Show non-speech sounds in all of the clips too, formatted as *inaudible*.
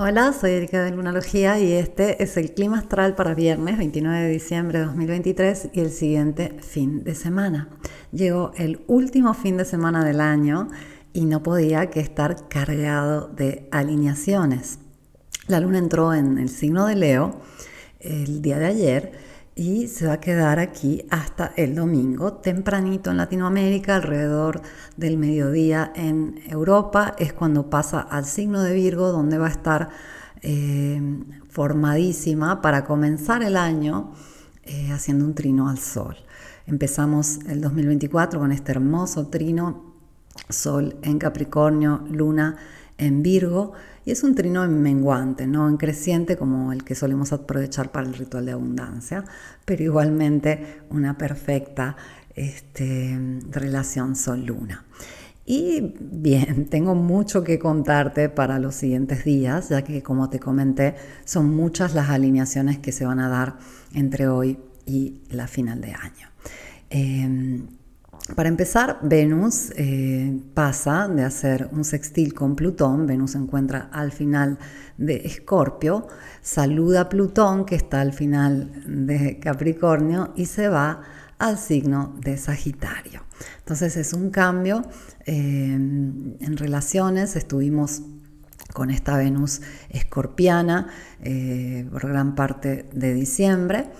Hola, soy Erika de Lunalogía y este es el clima astral para viernes 29 de diciembre de 2023 y el siguiente fin de semana. Llegó el último fin de semana del año y no podía que estar cargado de alineaciones. La luna entró en el signo de Leo el día de ayer y se va a quedar aquí hasta el domingo, tempranito en Latinoamérica, alrededor del mediodía en Europa, es cuando pasa al signo de Virgo, donde va a estar eh, formadísima para comenzar el año eh, haciendo un trino al Sol. Empezamos el 2024 con este hermoso trino, Sol en Capricornio, Luna en Virgo y es un trino en menguante, no en creciente como el que solemos aprovechar para el ritual de abundancia, pero igualmente una perfecta este, relación Sol-Luna. Y bien, *laughs* tengo mucho que contarte para los siguientes días, ya que como te comenté, son muchas las alineaciones que se van a dar entre hoy y la final de año. Em, para empezar, Venus eh, pasa de hacer un sextil con Plutón, Venus se encuentra al final de Escorpio, saluda a Plutón que está al final de Capricornio y se va al signo de Sagitario. Entonces es un cambio eh, en relaciones, estuvimos con esta Venus escorpiana eh, por gran parte de diciembre.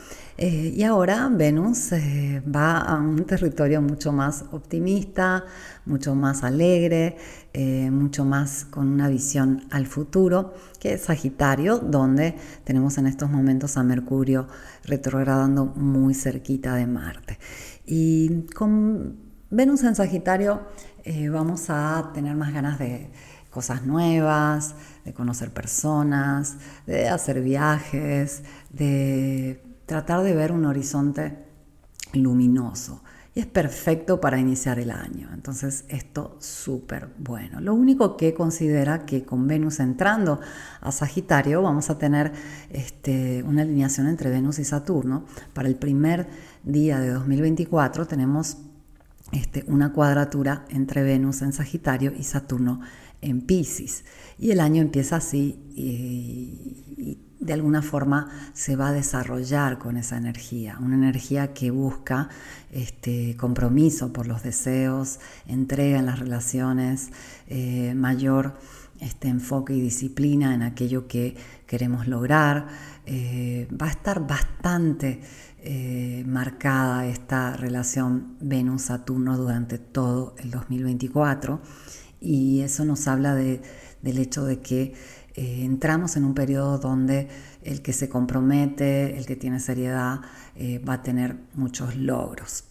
Eh, y ahora Venus eh, va a un territorio mucho más optimista, mucho más alegre, eh, mucho más con una visión al futuro, que Sagitario, donde tenemos en estos momentos a Mercurio retrogradando muy cerquita de Marte. Y con Venus en Sagitario vamos a tener más ganas de cosas nuevas, de conocer personas, de hacer viajes, de tratar de ver un horizonte luminoso. Y es perfecto para iniciar el año. Entonces, esto súper bueno. Lo único que considera que con Venus entrando a Sagitario vamos a tener este, una alineación entre Venus y Saturno. Para el primer día de 2024 tenemos este, una cuadratura entre Venus en Sagitario y Saturno en Pisces. Y el año empieza así y de alguna forma se va a desarrollar con esa energía, una energía que busca este, compromiso por los deseos, entrega en las relaciones, eh, mayor este, enfoque y disciplina en aquello que queremos lograr. Eh, va a estar bastante eh, marcada esta relación Venus-Saturno durante todo el 2024 y eso nos habla del hecho de que eh, entramos en un periodo donde el que se compromete, el que tiene seriedad, eh, va a tener muchos logros.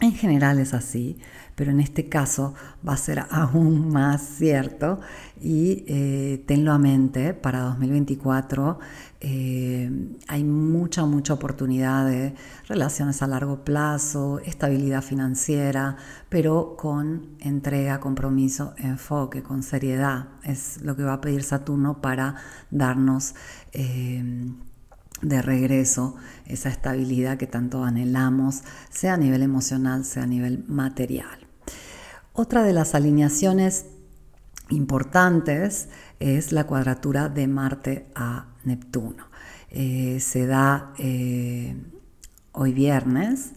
En general es así, pero en este caso va a ser *laughs* aún más cierto y eh, tenlo a mente, para 2024 eh, hay mucha, mucha oportunidad de relaciones a largo plazo, estabilidad financiera, pero con entrega, compromiso, enfoque, con seriedad. Es lo que va a pedir Saturno para darnos... Eh, de regreso esa estabilidad que tanto anhelamos, sea a nivel emocional, sea a nivel material. Otra de las alineaciones importantes es la cuadratura de Marte a Neptuno. Eh, se da eh, hoy viernes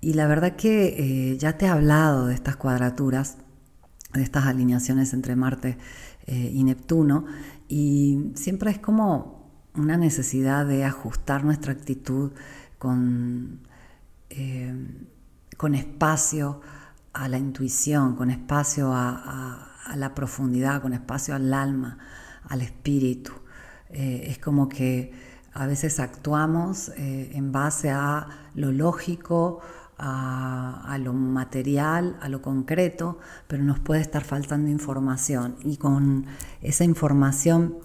y la verdad que eh, ya te he hablado de estas cuadraturas, de estas alineaciones entre Marte y Neptuno y siempre es como una necesidad de ajustar nuestra actitud con, eh, con espacio a la intuición, con espacio a, la profundidad, con espacio al alma, al espíritu. Eh, es como que a veces actuamos eh, en base a lo lógico, a, a, lo material, a lo concreto, pero nos puede estar faltando información y con esa información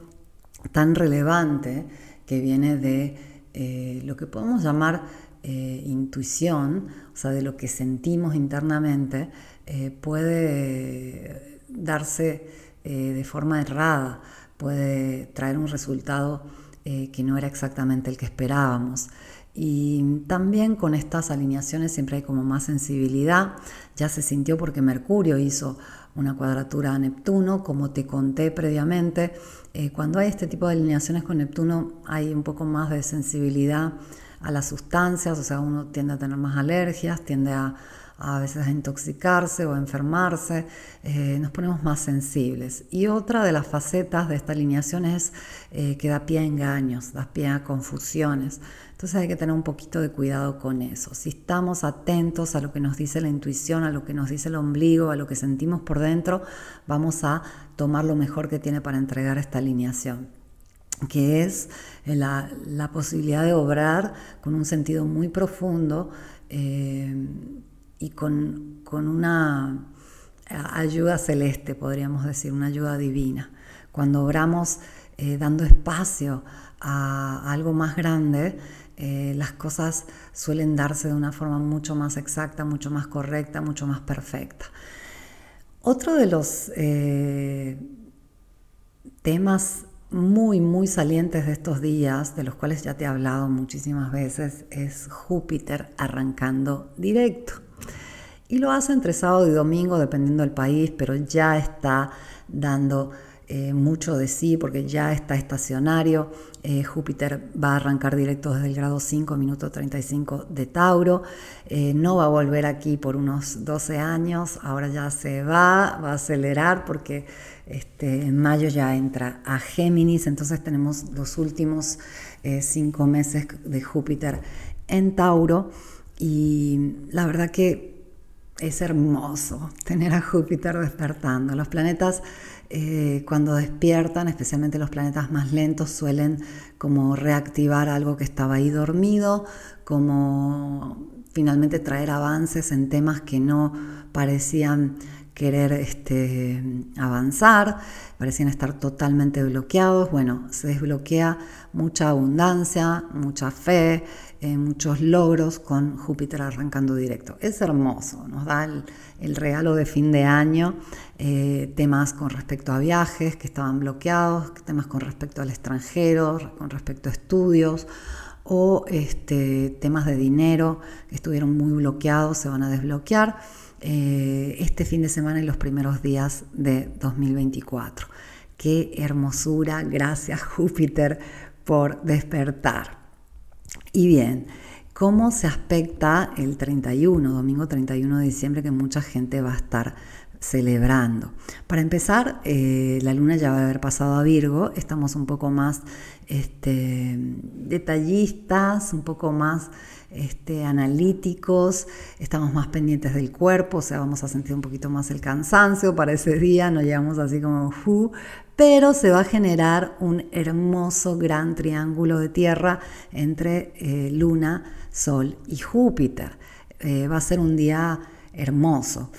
tan relevante que viene de eh, lo que podemos llamar eh, intuición, o sea, de lo que sentimos internamente, eh, puede darse de forma errada, puede traer un resultado que no era exactamente el que esperábamos. Y también con estas alineaciones siempre hay como más sensibilidad. Ya se sintió porque Mercurio hizo una cuadratura a Neptuno, como te conté previamente. Eh, cuando hay este tipo de alineaciones con Neptuno hay un poco más de sensibilidad a las sustancias, o sea, uno tiende a tener más alergias, tiende a, a veces a intoxicarse o a enfermarse, eh, nos ponemos más sensibles. Y otra de las facetas de esta alineación es eh, que da pie a engaños, da pie a confusiones. Entonces hay que tener un poquito de cuidado con eso. Si estamos atentos a lo que nos dice la intuición, a lo que nos dice el ombligo, a lo que sentimos por dentro, vamos a tomar lo mejor que tiene para entregar esta alineación que es la, posibilidad de obrar con un sentido muy profundo eh, y con, una ayuda celeste, podríamos decir, una ayuda divina. Cuando obramos eh, dando espacio a, algo más grande, eh, las cosas suelen darse de una forma mucho más exacta, mucho más correcta, mucho más perfecta. Otro de los eh, temas muy, muy salientes de estos días, de los cuales ya te he hablado muchísimas veces, es Júpiter arrancando directo. Y lo hace entre sábado y domingo, dependiendo del país, pero ya está dando eh, mucho de sí porque ya está estacionario. Eh, Júpiter va a arrancar directo desde el grado 5, minuto 35 de Tauro. Eh, no va a volver aquí por unos 12 años, ahora ya se va, va a acelerar porque este, en mayo ya entra a Géminis, entonces tenemos los últimos 5 meses de Júpiter en Tauro. Y la verdad que es hermoso tener a Júpiter despertando. Los planetas eh, cuando despiertan, especialmente los planetas más lentos, suelen como reactivar algo que estaba ahí dormido, como finalmente traer avances en temas que no parecían querer este, avanzar, parecían estar totalmente bloqueados. Bueno, se desbloquea mucha abundancia, mucha fe, eh, muchos logros con Júpiter arrancando directo. Es hermoso, nos da el, regalo de fin de año, eh, temas con respecto a viajes que estaban bloqueados, temas con respecto al extranjero, con respecto a estudios o este, temas de dinero que estuvieron muy bloqueados, se van a desbloquear. Eh, este fin de semana y los primeros días de 2024. Qué hermosura, gracias Júpiter por despertar. Y bien, ¿cómo se aspecta el 31, domingo 31 de diciembre, que mucha gente va a estar celebrando? Para empezar, eh, la luna ya va a haber pasado a Virgo, estamos un poco más este, detallistas, un poco más este, analíticos, estamos más pendientes del cuerpo, o sea, vamos a sentir un poquito más el cansancio para ese día, no llegamos así como pero se va a generar un hermoso gran triángulo de tierra entre eh, Luna, Sol y Júpiter. Eh, va a ser un día hermoso.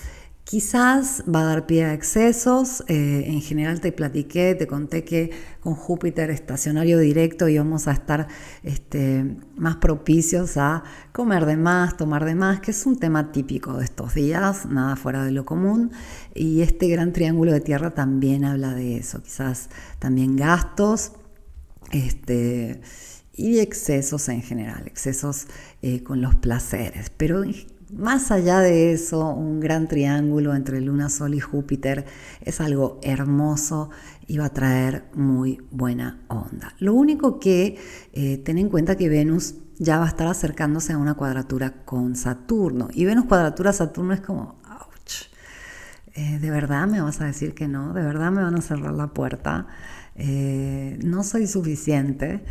Quizás va a dar pie a excesos. Eh, en general te platiqué, te conté que con Júpiter estacionario directo íbamos a estar este, más propicios a comer de más, tomar de más, que es un tema típico de estos días, nada fuera de lo común. Y este gran triángulo de tierra también habla de eso. Quizás también gastos. Este, y excesos en general, excesos eh, con los placeres. Pero más allá de eso, un gran triángulo entre Luna, Sol y Júpiter es algo hermoso y va a traer muy buena onda. Lo único que eh, ten en cuenta que Venus ya va a estar acercándose a una cuadratura con Saturno. Y Venus cuadratura Saturno es como, ouch, eh, ¿de verdad me vas a decir que no? ¿De verdad me van a cerrar la puerta? Eh, no soy suficiente.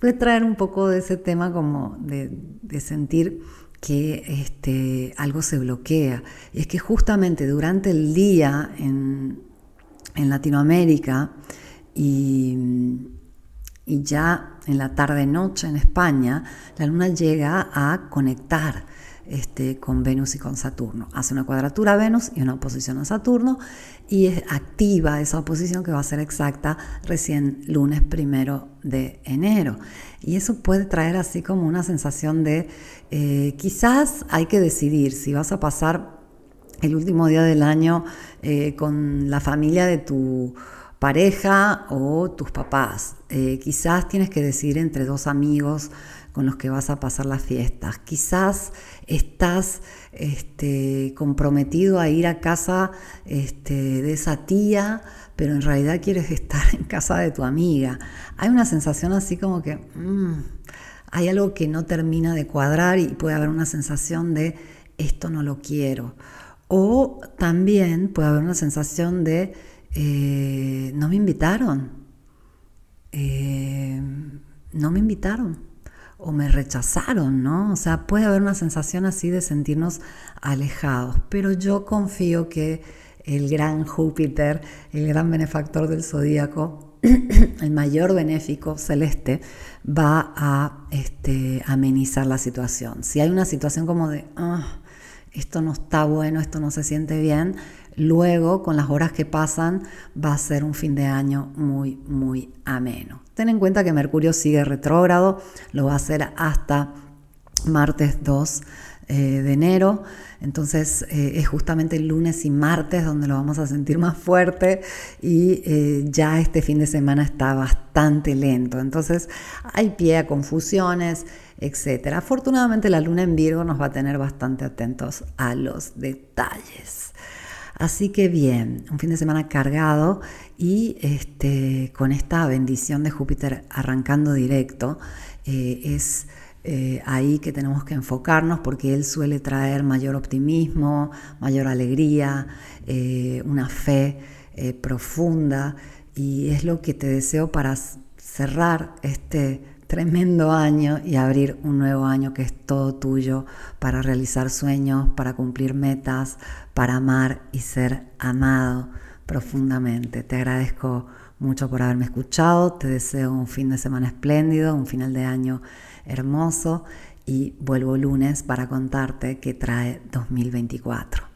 Puede traer un poco de ese tema como de, de sentir que este, algo se bloquea. Y es que justamente durante el día en, Latinoamérica y, y, ya en la tarde-noche en España, la luna llega a conectar este, con Venus y con Saturno. Hace una cuadratura a Venus y una oposición a Saturno y es activa esa oposición que va a ser exacta recién lunes primero de enero. Y eso puede traer así como una sensación de eh, quizás hay que decidir si vas a pasar el último día del año eh, con la familia de tu pareja o tus papás. Eh, quizás tienes que decidir entre dos amigos con los que vas a pasar las fiestas. Quizás estás este, comprometido a ir a casa este, de esa tía, pero en realidad quieres estar en casa de tu amiga. Hay una sensación así como que mm, hay algo que no termina de cuadrar y puede haber una sensación de esto no lo quiero. O también puede haber una sensación de eh, no me invitaron. Eh, no me invitaron o me rechazaron, ¿no? O sea, puede haber una sensación así de sentirnos alejados, pero yo confío que el gran Júpiter, el gran benefactor del zodíaco, *clears throat* el mayor benéfico celeste, va a este, amenizar la situación. Si hay una situación como de, ah, esto no está bueno, esto no se siente bien, luego con las horas que pasan va a ser un fin de año muy, muy ameno. Ten en cuenta que Mercurio sigue retrógrado, lo va a hacer hasta martes 2 eh, de enero. Entonces eh, es justamente el lunes y martes donde lo vamos a sentir más fuerte y eh, ya este fin de semana está bastante lento. Entonces hay pie a confusiones, etc. Afortunadamente la luna en Virgo nos va a tener bastante atentos a los detalles. Así que bien, un fin de semana cargado y este, con esta bendición de Júpiter arrancando directo, eh, es eh, ahí que tenemos que enfocarnos porque él suele traer mayor optimismo, mayor alegría, eh, una fe profunda y es lo que te deseo para cerrar este tremendo año y abrir un nuevo año que es todo tuyo para realizar sueños, para cumplir metas, para amar y ser amado profundamente. Te agradezco mucho por haberme escuchado, te deseo un fin de semana espléndido, un final de año hermoso y vuelvo lunes para contarte qué trae 2024.